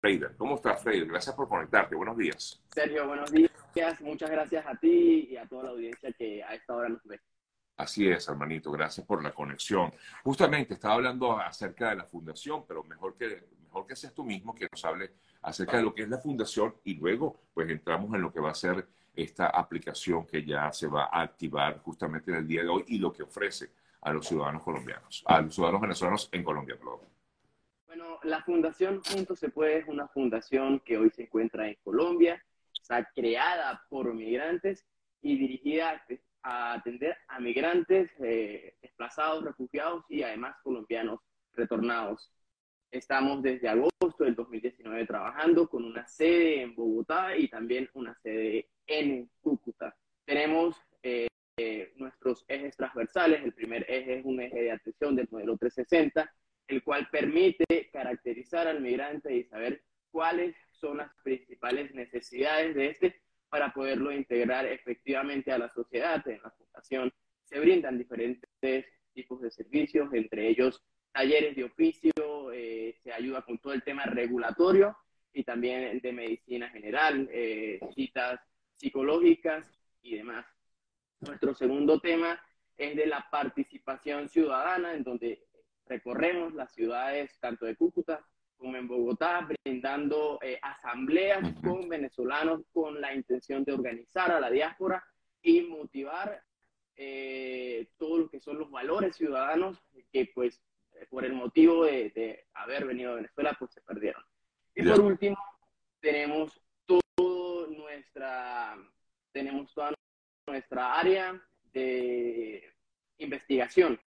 Freider. ¿Cómo estás, Freider? Gracias por conectarte. Buenos días. Sergio, buenos días. Muchas gracias a ti y a toda la audiencia que a esta hora nos ve. Así es, hermanito. Gracias por la conexión. Justamente estaba hablando acerca de la fundación, pero mejor que, mejor que seas tú mismo que nos hable acerca de lo que es la fundación y luego pues entramos en lo que va a ser esta aplicación que ya se va a activar justamente en el día de hoy y lo que ofrece a los ciudadanos colombianos, a los ciudadanos venezolanos en Colombia. Bueno, la Fundación Juntos se puede es una fundación que hoy se encuentra en Colombia, está creada por migrantes y dirigida a atender a migrantes eh, desplazados, refugiados y además colombianos retornados. Estamos desde agosto del 2019 trabajando con una sede en Bogotá y también una sede en Cúcuta. Tenemos eh, nuestros ejes transversales. El primer eje es un eje de atención del modelo 360, el cual permite caracterizar al migrante y saber cuáles son las principales necesidades de este para poderlo integrar efectivamente a la sociedad. En la fundación se brindan diferentes tipos de servicios, entre ellos talleres de oficio, eh, se ayuda con todo el tema regulatorio y también de medicina general, eh, citas psicológicas y demás. Nuestro segundo tema es de la participación ciudadana, en donde recorremos las ciudades tanto de Cúcuta como en Bogotá, brindando eh, asambleas con venezolanos con la intención de organizar a la diáspora y motivar todo lo que son los valores ciudadanos que pues por el motivo de, haber venido a Venezuela, pues se perdieron. Y por último, tenemos todo nuestra, tenemos toda nuestra área de investigación.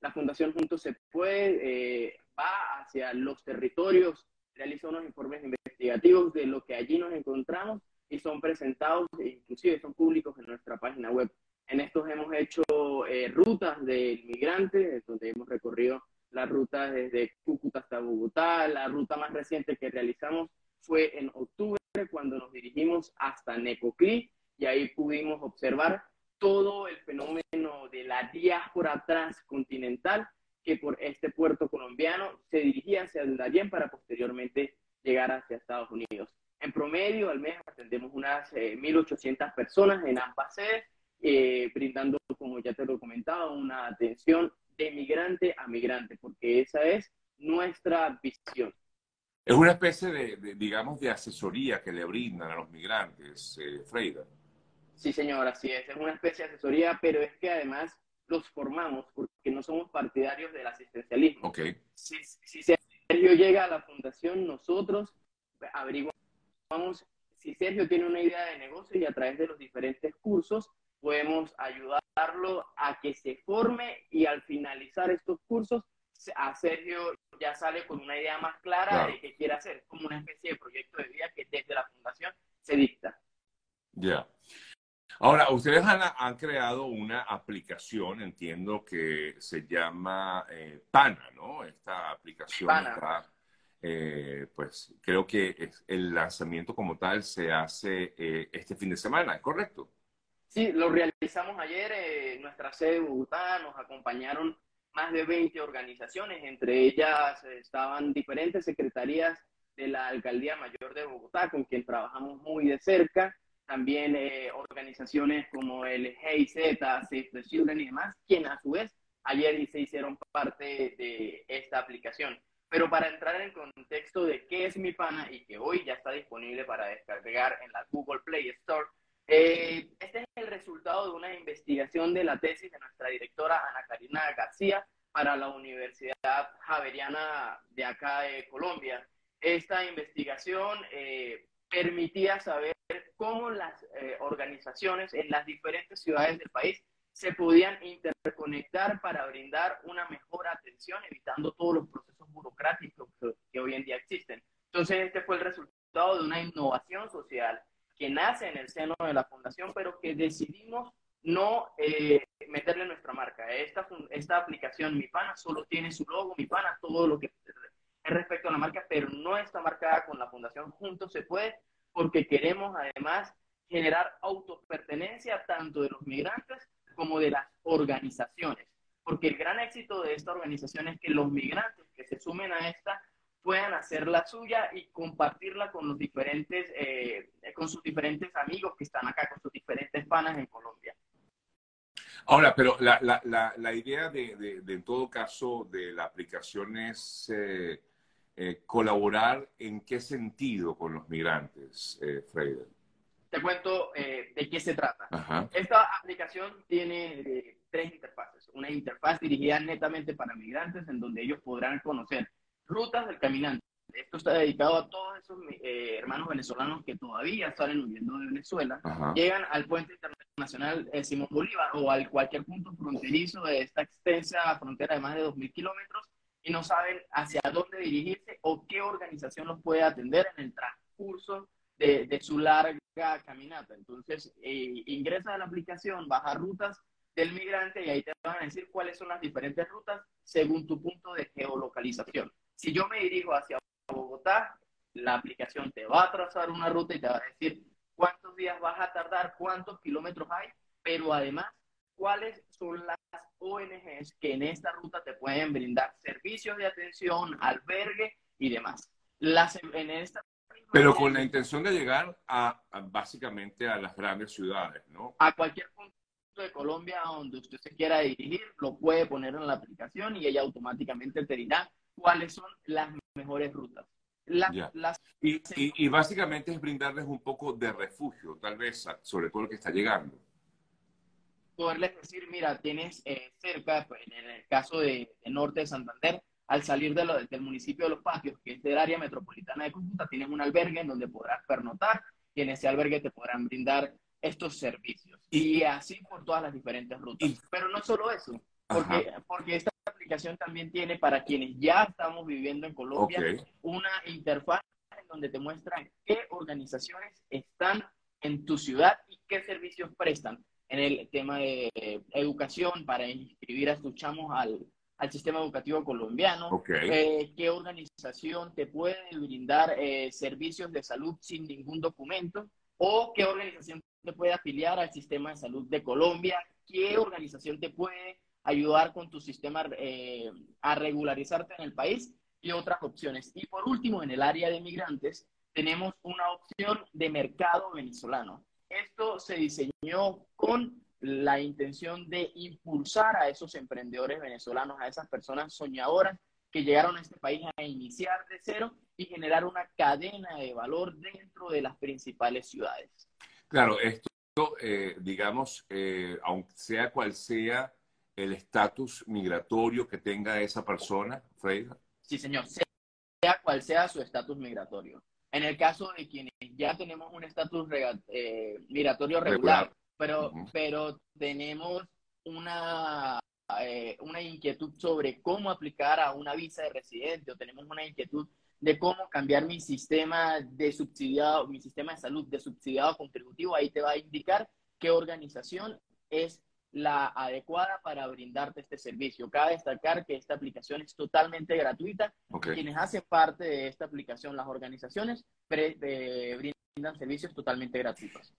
La Fundación Juntos se puede, eh, va hacia los territorios, realiza unos informes investigativos de lo que allí nos encontramos y son presentados, e inclusive son públicos en nuestra página web. En estos hemos hecho eh, rutas de migrantes, donde hemos recorrido la ruta desde Cúcuta hasta Bogotá. La ruta más reciente que realizamos fue en octubre cuando nos dirigimos hasta Necoclí y ahí pudimos observar todo el fenómeno de la diáspora transcontinental que por este puerto colombiano se dirigía hacia el Darién para posteriormente llegar hacia Estados Unidos. En promedio, al mes atendemos unas 1.800 eh, personas en ambas sedes, eh, brindando, como ya te lo comentaba, una atención de migrante a migrante, porque esa es nuestra visión. Es una especie de, digamos, de asesoría que le brindan a los migrantes, eh, Freida. Sí, señor, así es. Es una especie de asesoría, pero es que además los formamos porque no somos partidarios del asistencialismo. Okay. Si, si Sergio llega a la fundación, nosotros averiguamos si Sergio tiene una idea de negocio y a través de los diferentes cursos podemos ayudarlo a que se forme y al finalizar estos cursos, a Sergio ya sale con una idea más clara de qué quiere hacer, como una especie de proyecto de vida que desde la fundación se dicta. Ya. Ahora, ustedes han, creado una aplicación, entiendo que se llama eh, Pana, ¿no? Esta aplicación Pana. Eh, pues creo que el lanzamiento como tal se hace eh, este fin de semana, ¿es correcto? Sí, lo realizamos ayer en nuestra sede de Bogotá, nos acompañaron más de 20 organizaciones, entre ellas estaban diferentes secretarías de la Alcaldía Mayor de Bogotá, con quien trabajamos muy de cerca, también eh, organizaciones como el GIZ, Save the Children y demás, quien a su vez ayer se hicieron parte de esta aplicación. Pero para entrar en contexto de qué es Mi Pana y que hoy ya está disponible para descargar en la Google Play Store, eh, este es el resultado de una investigación de la tesis de nuestra directora Ana Karina García para la Universidad Javeriana de acá de Colombia. Esta investigación eh, permitía saber cómo las eh, organizaciones en las diferentes ciudades del país se podían interconectar para brindar una mejor atención, evitando todos los procesos burocráticos que hoy en día existen. Entonces, este fue el resultado de una innovación social que nace en el seno de la fundación, pero que decidimos no eh, meterle nuestra marca. Esta, esta aplicación Mi Pana solo tiene su logo, Mi Pana, todo lo que es respecto a la marca, pero no está marcada con la fundación Juntos se puede, porque queremos además generar autopertenencia tanto de los migrantes como de las organizaciones. Porque el gran éxito de esta organización es que los migrantes que se sumen a esta puedan hacer la suya y compartirla con los diferentes, eh, con sus diferentes amigos que están acá, con sus diferentes panas en Colombia. Ahora, pero la, la, la, idea de, de, en todo caso, de la aplicación es eh, eh, colaborar en qué sentido con los migrantes, eh, Te cuento de qué se trata. Esta aplicación tiene tres interfaces. Una interfaz dirigida netamente para migrantes, en donde ellos podrán conocer rutas del caminante. Esto está dedicado a todos esos eh, hermanos venezolanos que todavía salen huyendo de Venezuela, llegan al puente internacional eh, Simón Bolívar o al cualquier punto fronterizo de esta extensa frontera de más de 2.000 kilómetros y no saben hacia dónde dirigirse o qué organización los puede atender en el transcurso de, de su larga caminata. Entonces, eh, a la aplicación, baja rutas del migrante y ahí te van a decir cuáles son las diferentes rutas según tu punto de geolocalización. Si yo me dirijo hacia Bogotá, la aplicación te va a trazar una ruta y te va a decir cuántos días vas a tardar, cuántos kilómetros hay, pero además cuáles son las ONGs que en esta ruta te pueden brindar servicios de atención, albergue y demás. Las, en esta pero con la intención de llegar a, básicamente a las grandes ciudades, ¿no? A cualquier punto de Colombia donde usted se quiera dirigir, lo puede poner en la aplicación y ella automáticamente te dirá cuáles son las mejores rutas. y, básicamente es brindarles un poco de refugio, tal vez, sobre todo el que está llegando. Poderles decir, mira, tienes eh, cerca, pues, en el caso de, Norte de Santander, al salir de del municipio de Los Patios, que es del área metropolitana de Cúcuta, tienes un albergue en donde podrás pernotar y en ese albergue te podrán brindar estos servicios. Y, así por todas las diferentes rutas. Pero no solo eso, porque, porque esta aplicación también tiene para quienes ya estamos viviendo en Colombia una interfaz en donde te muestran qué organizaciones están en tu ciudad y qué servicios prestan en el tema de educación para inscribir a tus chamos al, al sistema educativo colombiano, eh, qué organización te puede brindar eh, servicios de salud sin ningún documento o qué organización te puede afiliar al sistema de salud de Colombia, qué organización te puede ayudar con tu sistema eh, a regularizarte en el país y otras opciones. Y por último, en el área de migrantes, tenemos una opción de mercado venezolano. Esto se diseñó con la intención de impulsar a esos emprendedores venezolanos, a esas personas soñadoras que llegaron a este país a iniciar de cero y generar una cadena de valor dentro de las principales ciudades. Claro, esto, eh, digamos, eh, aunque sea cual sea el estatus migratorio que tenga esa persona, Freida? Sí, señor, sea cual sea su estatus migratorio. En el caso de quienes ya tenemos un estatus eh, migratorio regular, pero, pero tenemos una, eh, una inquietud sobre cómo aplicar a una visa de residente o tenemos una inquietud de cómo cambiar mi sistema de subsidiado, mi sistema de salud de subsidiado contributivo, ahí te va a indicar qué organización es la adecuada para brindarte este servicio. Cabe destacar que esta aplicación es totalmente gratuita. Quienes hacen parte de esta aplicación, las organizaciones, eh, brindan servicios totalmente gratuitos.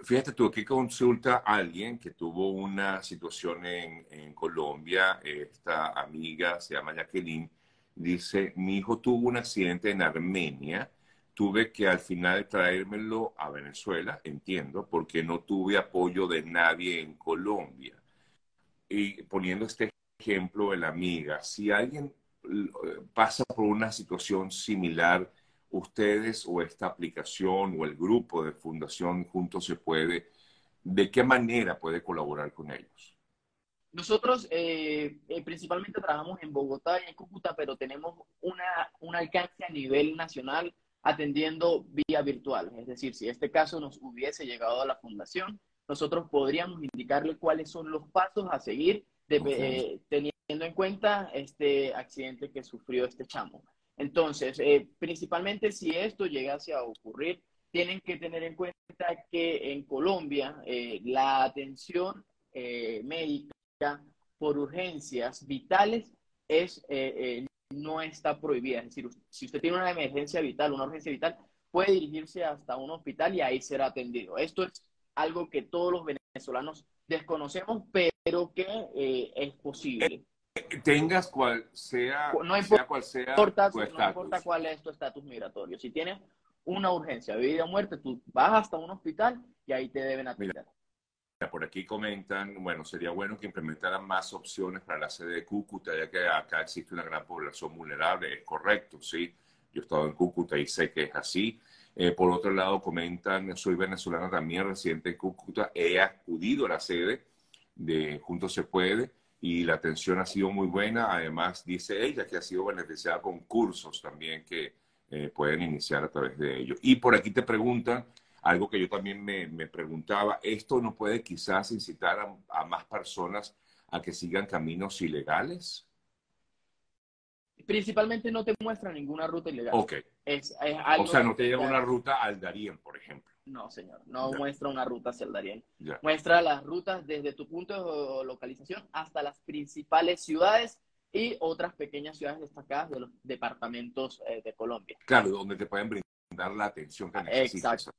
Fíjate tú, aquí consulta a alguien que tuvo una situación en, en Colombia, esta amiga se llama Jacqueline, dice, mi hijo tuvo un accidente en Armenia tuve que al final traérmelo a Venezuela, entiendo, porque no tuve apoyo de nadie en Colombia. Y poniendo este ejemplo de la amiga, si alguien eh, pasa por una situación similar, ustedes o esta aplicación o el grupo de Fundación Juntos se puede, ¿de qué manera puede colaborar con ellos? Nosotros eh, eh, principalmente trabajamos en Bogotá y en Cúcuta, pero tenemos una, un alcance a nivel nacional atendiendo vía virtual. Es decir, si este caso nos hubiese llegado a la fundación, nosotros podríamos indicarle cuáles son los pasos a seguir eh, teniendo en cuenta este accidente que sufrió este chamo. Entonces, eh, principalmente si esto llegase a ocurrir, tienen que tener en cuenta que en Colombia eh, la atención médica por urgencias vitales es no está prohibida. Es decir, si usted tiene una emergencia vital, una urgencia vital, puede dirigirse hasta un hospital y ahí será atendido. Esto es algo que todos los venezolanos desconocemos, pero que eh, es posible. tengas cual sea, no importa, cual sea tu no importa cuál es tu estatus migratorio. Si tienes una urgencia vida o muerte, tú vas hasta un hospital y ahí te deben atender. Por aquí comentan, bueno, sería bueno que implementaran más opciones para la sede de Cúcuta, ya que acá existe una gran población vulnerable. Es correcto, sí. Yo he estado en Cúcuta y sé que es así. Eh, por otro lado, comentan, soy venezolana también, residente en Cúcuta. He acudido a la sede de Juntos se puede y la atención ha sido muy buena. Además, dice ella que ha sido beneficiada con cursos también que eh, pueden iniciar a través de ellos. Y por aquí te preguntan algo que yo también me, preguntaba, ¿esto no puede quizás incitar a, más personas a que sigan caminos ilegales? Principalmente no te muestra ninguna ruta ilegal. Ok. Es, o sea, no te lleva una ruta al Darién, por ejemplo. No, señor, no muestra una ruta hacia el Darién. Muestra las rutas desde tu punto de localización hasta las principales ciudades y otras pequeñas ciudades destacadas de los departamentos eh, de Colombia. Claro, donde te pueden brindar la atención que necesitas.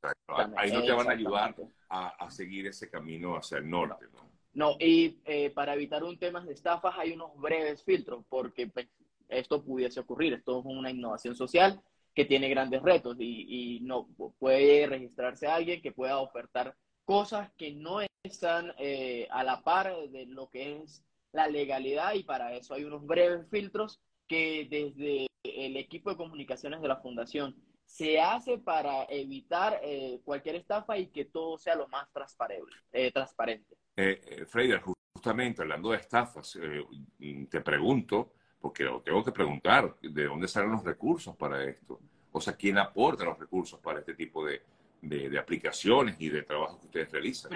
Ahí no te van a ayudar a, seguir ese camino hacia el norte. No, no y eh, para evitar un tema de estafas hay unos breves filtros, porque pues, esto pudiese ocurrir. Esto es una innovación social que tiene grandes retos y, no puede registrarse alguien que pueda ofertar cosas que no están eh, a la par de lo que es la legalidad y para eso hay unos breves filtros que desde el equipo de comunicaciones de la fundación se hace para evitar eh, cualquier estafa y que todo sea lo más transparente. Eh, transparente. Eh, Freider, justamente hablando de estafas, te pregunto, porque tengo que preguntar, ¿de dónde salen los recursos para esto? O sea, ¿quién aporta los recursos para este tipo de, de, aplicaciones y de trabajos que ustedes realizan?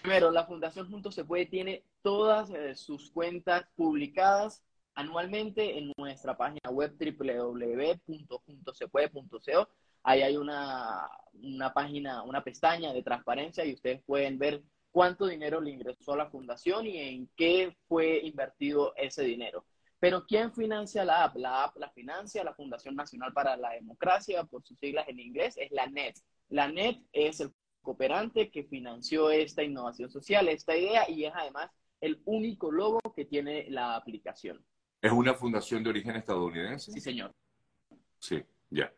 Primero, la Fundación Juntos Se Puede tiene todas eh, sus cuentas publicadas anualmente en nuestra página web www.juntosepuede.co. Ahí hay una, una página, una pestaña de transparencia y ustedes pueden ver cuánto dinero le ingresó a la fundación y en qué fue invertido ese dinero. Pero ¿quién financia la app? La app la financia la Fundación Nacional para la Democracia, por sus siglas en inglés, es la NET. La NET es el cooperante que financió esta innovación social, esta idea, y es además el único logo que tiene la aplicación. ¿Es una fundación de origen estadounidense? Sí, señor. Sí, ya.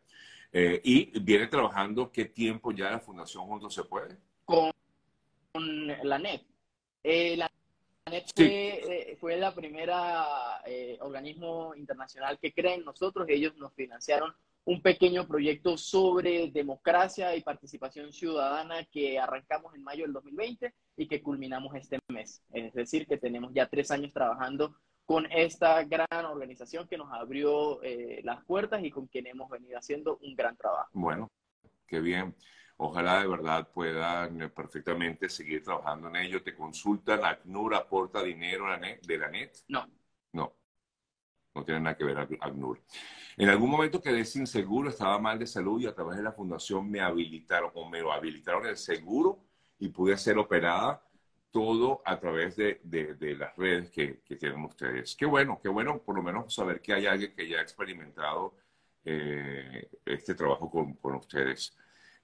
Eh, ¿Y viene trabajando qué tiempo ya la Fundación Juntos se puede? Con, la NET. Eh, la eh, fue, la primera eh, organismo internacional que creen nosotros. Ellos nos financiaron un pequeño proyecto sobre democracia y participación ciudadana que arrancamos en mayo del 2020 y que culminamos este mes. Es decir, que tenemos ya tres años trabajando con esta gran organización que nos abrió eh, las puertas y con quien hemos venido haciendo un gran trabajo. Bueno, qué bien. Ojalá de verdad puedan eh, perfectamente seguir trabajando en ello. ¿Te consultan? ¿ACNUR aporta dinero de la NET? No. No. No tiene nada que ver ACNUR. En algún momento quedé sin seguro, estaba mal de salud y a través de la fundación me habilitaron o me habilitaron el seguro y pude ser operada todo a través de, de, las redes que, que, tienen ustedes. Qué bueno, qué bueno por lo menos saber que hay alguien que ya ha experimentado eh, este trabajo con, con ustedes.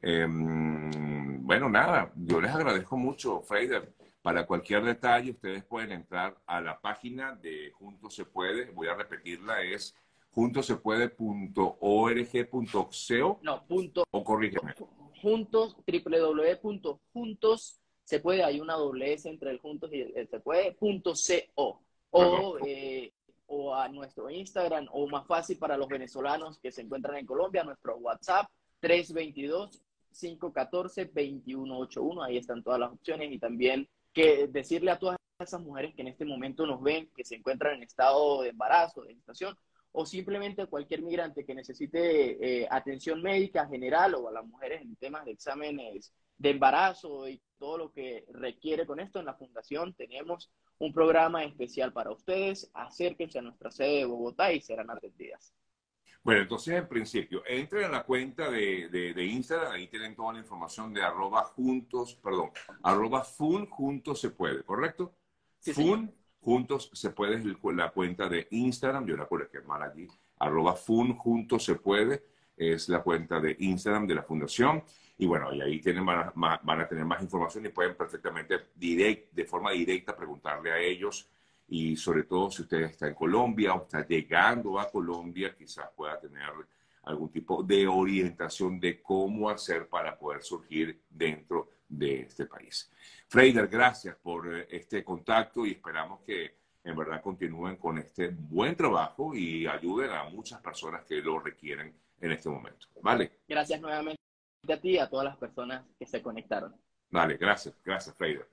Em, bueno, nada, yo les agradezco mucho, Freider. Para cualquier detalle, ustedes pueden entrar a la página de Juntos Se Puede. Voy a repetirla, es juntosepuede.org.co. No, punto. O corrígeme. Juntos, www.juntos se puede, hay una doble S entre el juntos y el, se puede, punto co. O, eh, o a nuestro Instagram, o más fácil para los venezolanos que se encuentran en Colombia, nuestro WhatsApp 322 514-2181. Ahí están todas las opciones y también que decirle a todas esas mujeres que en este momento nos ven, que se encuentran en estado de embarazo, de gestación, o simplemente cualquier migrante que necesite eh, atención médica general o a las mujeres en temas de exámenes de embarazo y todo lo que requiere con esto, en la Fundación tenemos un programa especial para ustedes. Acérquense a nuestra sede de Bogotá y serán atendidas. Bueno, entonces en principio, entren a la cuenta de, de, Instagram, ahí tienen toda la información de arroba juntos, perdón, arroba fun juntos se puede, ¿correcto? fun juntos se puede es la cuenta de Instagram, yo la que mal allí, arroba fun juntos se puede, es la cuenta de Instagram de la fundación. Y bueno, y ahí tienen, van, a, tener más información y pueden perfectamente direct, de forma directa preguntarle a ellos y sobre todo si usted está en Colombia o está llegando a Colombia, quizás pueda tener algún tipo de orientación de cómo hacer para poder surgir dentro de este país. Freider, gracias por eh, este contacto y esperamos que en verdad continúen con este buen trabajo y ayuden a muchas personas que lo requieren en este momento. ¿Vale? Gracias nuevamente a ti y a todas las personas que se conectaron. Vale, gracias, gracias, Freider.